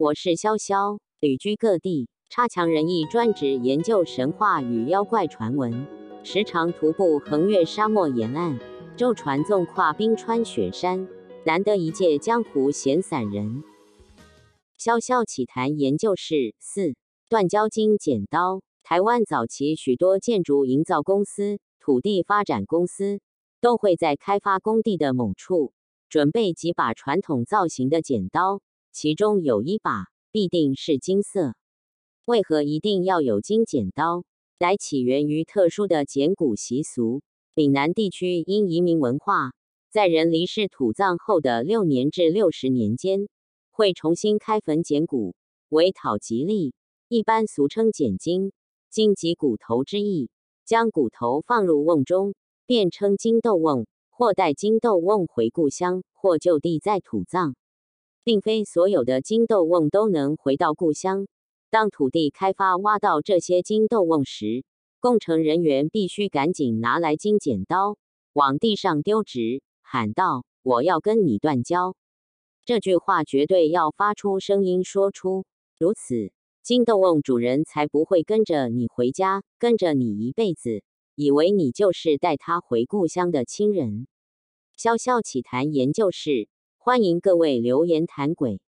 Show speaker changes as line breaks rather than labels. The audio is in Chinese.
我是潇潇，旅居各地，差强人意，专职研究神话与妖怪传闻，时常徒步横越沙漠沿岸，舟船纵跨冰川雪山，难得一见江湖闲散人。潇潇奇谈研究室四：断交金剪刀。台湾早期许多建筑营造公司、土地发展公司，都会在开发工地的某处，准备几把传统造型的剪刀。其中有一把必定是金色，为何一定要有金剪刀？来起源于特殊的剪骨习俗。岭南地区因移民文化，在人离世土葬后的六年至六十年间，会重新开坟剪骨，为讨吉利，一般俗称剪金。金即骨头之意，将骨头放入瓮中，便称金豆瓮，或带金豆瓮回故乡，或就地再土葬。并非所有的金豆瓮都能回到故乡。当土地开发挖到这些金豆瓮时，工程人员必须赶紧拿来金剪刀，往地上丢纸，喊道：“我要跟你断交。”这句话绝对要发出声音说出，如此金豆瓮主人才不会跟着你回家，跟着你一辈子，以为你就是带他回故乡的亲人。潇潇起谈研究室。欢迎各位留言谈鬼。